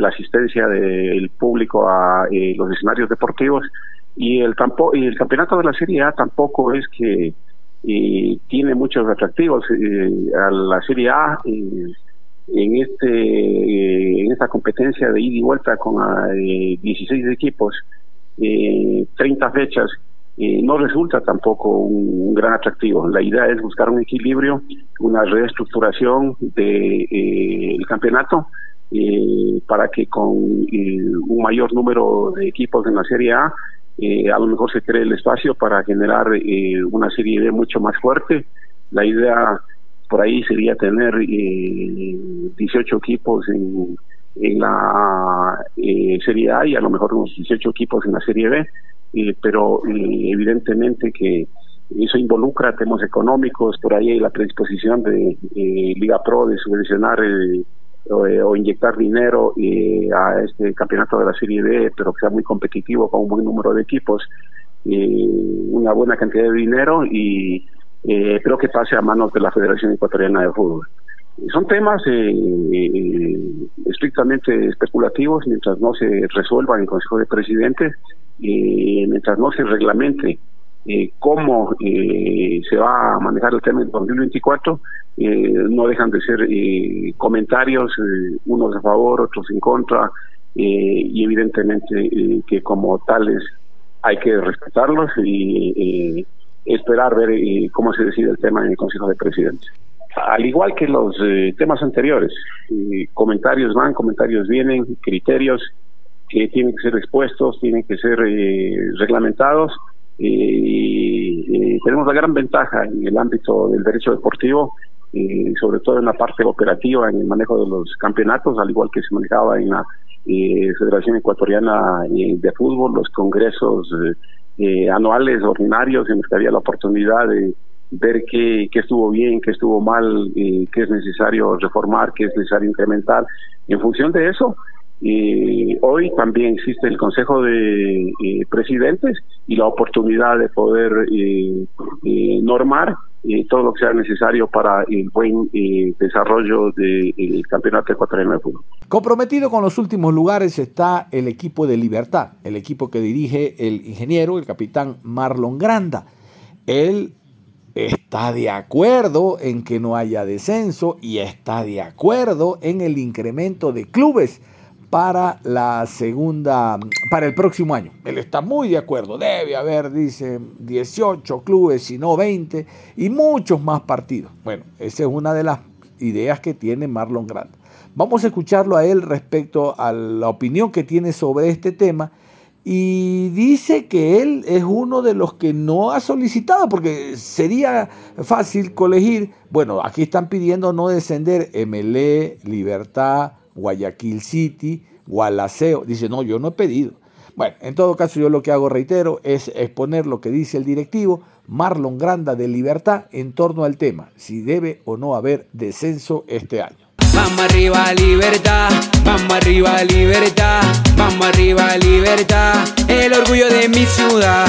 la asistencia del público a los escenarios deportivos. Y el, campo, y el campeonato de la Serie A tampoco es que tiene muchos atractivos. a la Serie A en este en esta competencia de ida y vuelta con 16 equipos, 30 fechas no resulta tampoco un, gran atractivo. La idea es buscar un equilibrio, una reestructuración de, eh, campeonato eh, para que con eh, un mayor número de equipos en la Serie A a lo mejor se cree el espacio para generar una Serie B mucho más fuerte. La idea por ahí sería tener 18 equipos en, en la Serie A y a lo mejor unos 18 equipos en la Serie B pero eh, evidentemente que eso involucra temas económicos, por ahí hay la predisposición de eh, Liga Pro de subvencionar eh, o, inyectar dinero a este campeonato de la Serie B, pero que sea muy competitivo con un buen número de equipos, una buena cantidad de dinero y espero que pase a manos de la Federación Ecuatoriana de Fútbol. Son temas estrictamente especulativos mientras no se resuelvan en Consejo de Presidentes eh, mientras no se reglamente eh, cómo eh, se va a manejar el tema en 2024, eh, no dejan de ser eh, comentarios, unos a favor, otros en contra, y evidentemente que como tales hay que respetarlos y esperar ver cómo se decide el tema en el Consejo de Presidentes. Al igual que los temas anteriores, comentarios van, comentarios vienen, criterios, que tienen que ser expuestos, tienen que ser eh, reglamentados. Y tenemos la gran ventaja en el ámbito del derecho deportivo, sobre todo en la parte operativa, en el manejo de los campeonatos, al igual que se manejaba en la eh, Federación Ecuatoriana eh, de Fútbol, los congresos anuales, ordinarios, en los que había la oportunidad de ver qué, qué estuvo bien, qué estuvo mal, qué es necesario reformar, qué es necesario incrementar. En función de eso, y hoy también existe el Consejo de eh, Presidentes y la oportunidad de poder eh, eh, normar todo lo que sea necesario para el buen desarrollo del Campeonato Ecuatoriano de Fútbol.
Comprometido con los últimos lugares está el equipo de Libertad, el equipo que dirige el ingeniero, el capitán Marlon Granda. Él está de acuerdo en que no haya descenso y está de acuerdo en el incremento de clubes para la segunda, para el próximo año. Él está muy de acuerdo, debe haber, dice, 18 clubes, si no 20, y muchos más partidos. Bueno, esa es una de las ideas que tiene Marlon Grant. Vamos a escucharlo a él respecto a la opinión que tiene sobre este tema y dice que él es uno de los que no ha solicitado, porque sería fácil colegir, bueno, aquí están pidiendo no descender MLE, Libertad, Guayaquil City, Gualaceo. Dice, no, yo no he pedido. Bueno, en todo caso yo lo que hago, reitero, es exponer lo que dice el directivo Marlon Granda de Libertad en torno al tema, si debe o no haber descenso este año.
Vamos arriba, libertad. Vamos arriba, libertad. Vamos arriba, libertad. El orgullo de mi ciudad.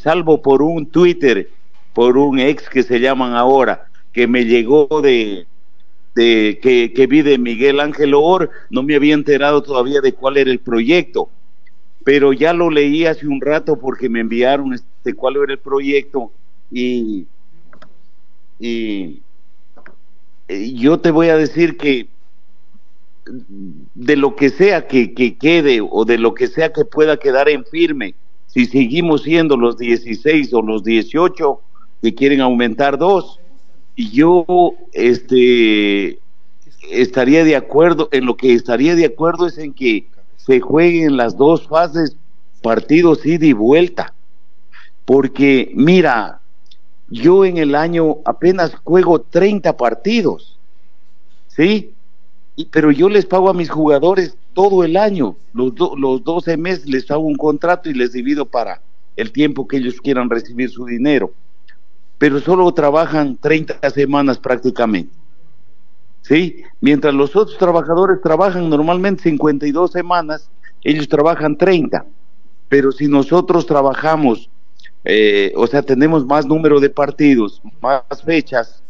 Salvo por un Twitter, por un ex que se llaman ahora, que me llegó de, de que, que vi de Miguel Ángel Or, no me había enterado todavía de cuál era el proyecto, pero ya lo leí hace un rato porque me enviaron este cuál era el proyecto y, y eh, yo te voy a decir que de lo que sea que, quede o de lo que sea que pueda quedar en firme, si seguimos siendo los 16 o los 18 que quieren aumentar dos, y yo este estaría de acuerdo, en lo que estaría de acuerdo es en que se jueguen las dos fases, partidos ida y vuelta. Porque mira, yo en el año apenas juego 30 partidos, ¿sí? Y, pero yo les pago a mis jugadores todo el año, los, los 12 meses les hago un contrato y les divido para el tiempo que ellos quieran recibir su dinero. Pero solo trabajan 30 semanas prácticamente. ¿Sí? Mientras los otros trabajadores trabajan normalmente 52 semanas, ellos trabajan 30. Pero si nosotros trabajamos eh, o sea, tenemos más número de partidos, más fechas,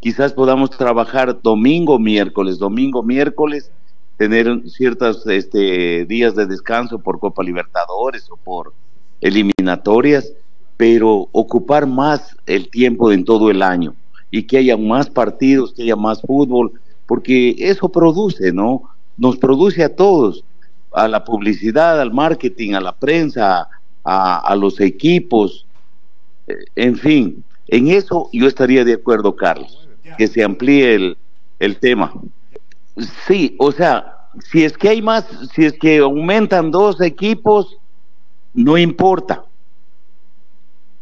quizás podamos trabajar domingo, miércoles, domingo, miércoles, tener ciertos este, días de descanso por Copa Libertadores o por eliminatorias, pero ocupar más el tiempo en todo el año y que haya más partidos, que haya más fútbol, porque eso produce, ¿no? Nos produce a todos, a la publicidad, al marketing, a la prensa, a, los equipos, eh, en fin, en eso yo estaría de acuerdo, Carlos, que se amplíe el, el tema. Sí, o sea, si es que hay más, si es que aumentan dos equipos, no importa.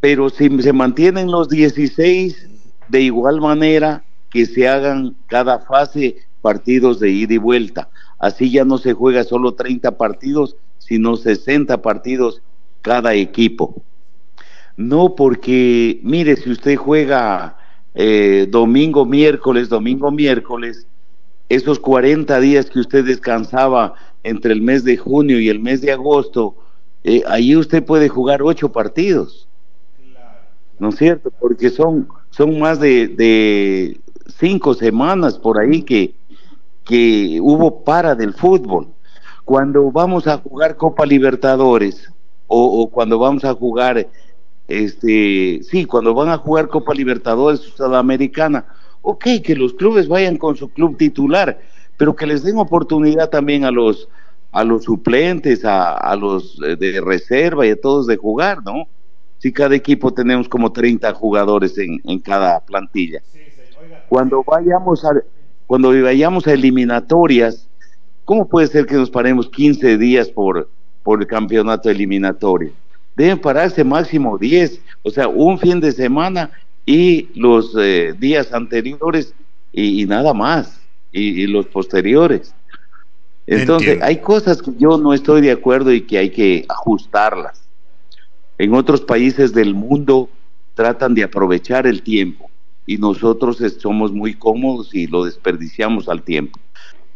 Pero si se mantienen los 16, de igual manera que se hagan cada fase partidos de ida y vuelta. Así ya no se juega solo 30 partidos, sino 60 partidos cada equipo. No porque, mire, si usted juega eh, domingo, miércoles, domingo, miércoles, esos 40 días que usted descansaba entre el mes de junio y el mes de agosto, eh, ahí usted puede jugar ocho partidos. ¿No es cierto? Porque son, son más de, de cinco semanas por ahí que, que hubo para del fútbol. Cuando vamos a jugar Copa Libertadores, o, cuando vamos a jugar, este, sí, cuando van a jugar Copa Libertadores Sudamericana, ok, que los clubes vayan con su club titular, pero que les den oportunidad también a los a los suplentes, a, a los de reserva y a todos de jugar, ¿no? Si cada equipo tenemos como 30 jugadores en, en cada plantilla. Cuando vayamos a cuando vayamos a eliminatorias, ¿cómo puede ser que nos paremos 15 días por por el campeonato eliminatorio. Deben pararse máximo 10, o sea, un fin de semana y los eh, días anteriores y, nada más, y, los posteriores. Entonces, hay cosas que yo no estoy de acuerdo y que hay que ajustarlas. En otros países del mundo tratan de aprovechar el tiempo y nosotros somos muy cómodos y lo desperdiciamos al tiempo.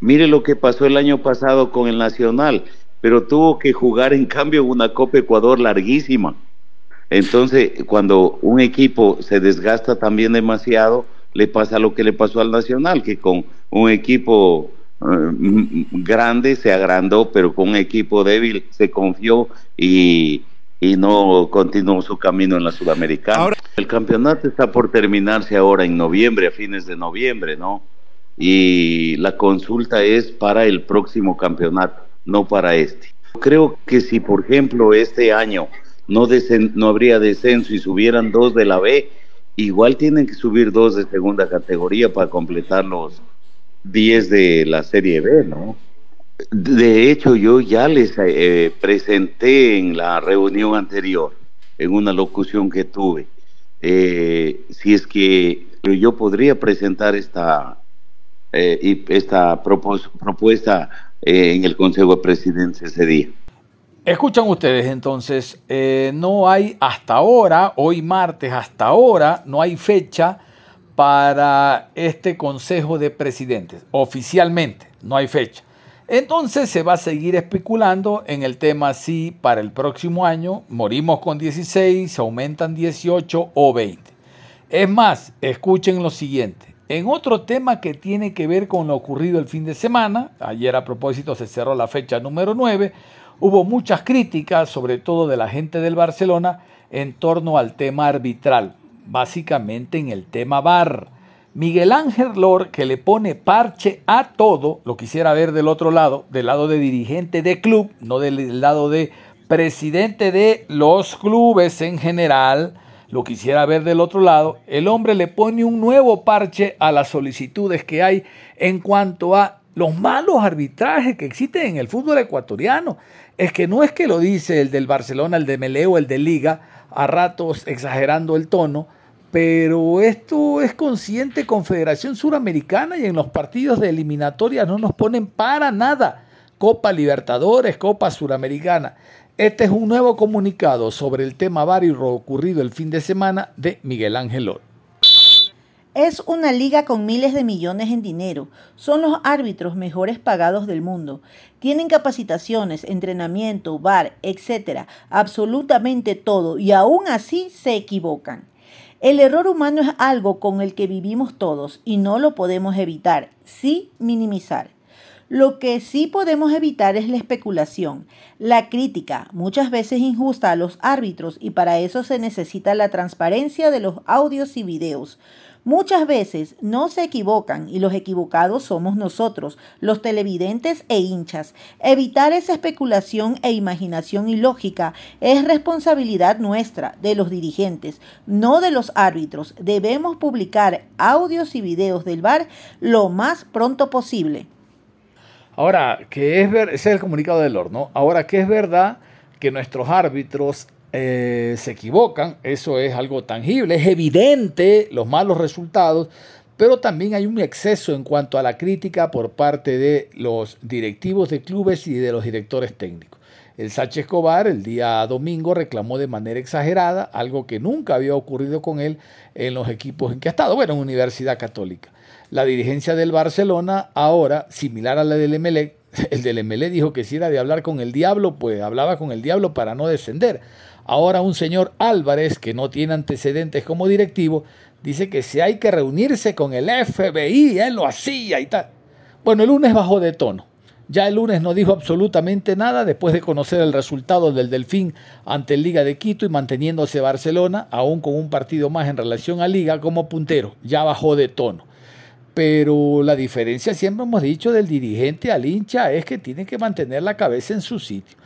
Mire lo que pasó el año pasado con el Nacional pero tuvo que jugar en cambio una Copa Ecuador larguísima. Entonces, cuando un equipo se desgasta también demasiado, le pasa lo que le pasó al Nacional, que con un equipo eh, grande se agrandó, pero con un equipo débil se confió y, y no continuó su camino en la Sudamericana. El campeonato está por terminarse ahora en noviembre, a fines de noviembre, ¿no? Y la consulta es para el próximo campeonato no para este. Creo que si, por ejemplo, este año no, no habría descenso y subieran dos de la B, igual tienen que subir dos de segunda categoría para completar los, 10 de la Serie B, ¿no? De hecho, yo ya les eh, presenté en la reunión anterior, en una locución que tuve, eh, si es que yo podría presentar esta, eh, esta propuesta en el Consejo de Presidentes ese día.
Escuchan ustedes entonces, no hay hasta ahora, hoy martes hasta ahora, no hay fecha para este Consejo de Presidentes, oficialmente, no hay fecha. Entonces se va a seguir especulando en el tema si para el próximo año morimos con 16, se aumentan 18 o 20. Es más, escuchen lo siguiente. En otro tema que tiene que ver con lo ocurrido el fin de semana, ayer a propósito se cerró la fecha número 9, hubo muchas críticas, sobre todo de la gente del Barcelona, en torno al tema arbitral, básicamente en el tema VAR. Miguel Ángel Lor, que le pone parche a todo, lo quisiera ver del otro lado, del lado de dirigente de club, no del lado de presidente de los clubes en general, lo quisiera ver del otro lado, el hombre le pone un nuevo parche a las solicitudes que hay en cuanto a los malos arbitrajes que existen en el fútbol ecuatoriano. Es que no es que lo dice el del Barcelona, el de Meleo, el de Liga, a ratos exagerando el tono, pero esto es consciente Confederación Suramericana y en los partidos de eliminatoria no nos ponen para nada. Copa Libertadores, Copa Suramericana. Este es un nuevo comunicado sobre el tema vario ocurrido el fin de semana de Miguel Ángel Lor.
Es una liga con miles de millones en dinero. Son los árbitros mejores pagados del mundo. Tienen capacitaciones, entrenamiento, bar, etcétera, absolutamente todo y aún así se equivocan. El error humano es algo con el que vivimos todos y no lo podemos evitar, sí minimizar. Lo que sí podemos evitar es la especulación, la crítica, muchas veces injusta a los árbitros y para eso se necesita la transparencia de los audios y videos. Muchas veces no se equivocan y los equivocados somos nosotros, los televidentes e hinchas. Evitar esa especulación e imaginación ilógica es responsabilidad nuestra, de los dirigentes, no de los árbitros. Debemos publicar audios y videos del VAR lo más pronto posible.
Ahora, que es ver, ese es el comunicado del horno. Ahora, que es verdad que nuestros árbitros eh, se equivocan, eso es algo tangible, es evidente los malos resultados, pero también hay un exceso en cuanto a la crítica por parte de los directivos de clubes y de los directores técnicos. El Sánchez Escobar el día domingo reclamó de manera exagerada algo que nunca había ocurrido con él en los equipos en que ha estado, bueno, en Universidad Católica. La dirigencia del Barcelona ahora, similar a la del MLE, el del MLE dijo que si era de hablar con el diablo, pues hablaba con el diablo para no descender. Ahora un señor Álvarez, que no tiene antecedentes como directivo, dice que si hay que reunirse con el FBI, él lo hacía y tal. Bueno, el lunes bajó de tono. Ya el lunes no dijo absolutamente nada después de conocer el resultado del Delfín ante el Liga de Quito y manteniéndose Barcelona, aún con un partido más en relación a Liga, como puntero. Ya bajó de tono. Pero la diferencia, siempre hemos dicho, del dirigente al hincha es que tiene que mantener la cabeza en su sitio.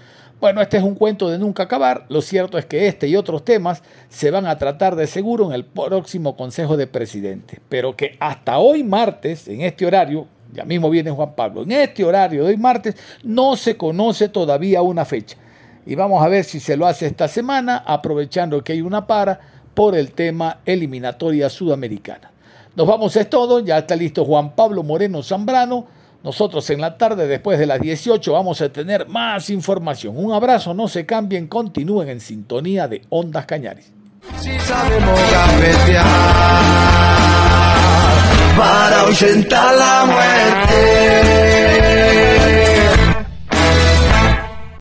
Bueno, este es un cuento de nunca acabar. Lo cierto es que este y otros temas se van a tratar de seguro en el próximo Consejo de Presidentes. Pero que hasta hoy martes, en este horario, ya mismo viene Juan Pablo, en este horario de hoy martes no se conoce todavía una fecha. Y vamos a ver si se lo hace esta semana, aprovechando que hay una para por el tema eliminatoria sudamericana. Nos vamos, es todo. Ya está listo Juan Pablo Moreno Zambrano nosotros en la tarde, después de las 18, vamos a tener más información. Un abrazo, no se cambien, continúen en sintonía de Ondas Cañares.